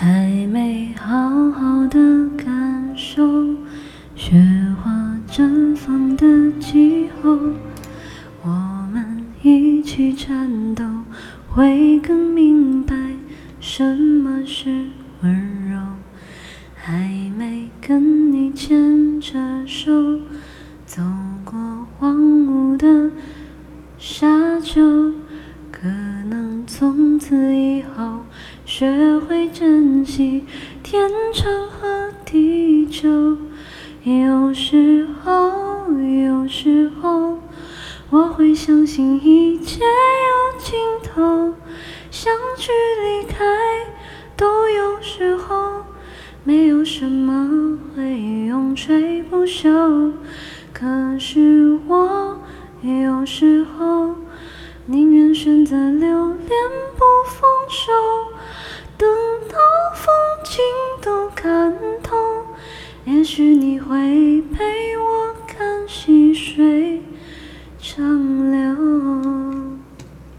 还没好好的感受雪花绽放的气候，我们一起颤抖，会更明白什么是温柔。还没跟你牵着手走过荒芜的沙丘，可能从此以后学会珍惜天长和地久。有时候，有时候我会相信一切有尽头，相聚离开都有时候。没有什么会永垂不朽，可是我有时候宁愿选择看透也许你会陪我看细水长流。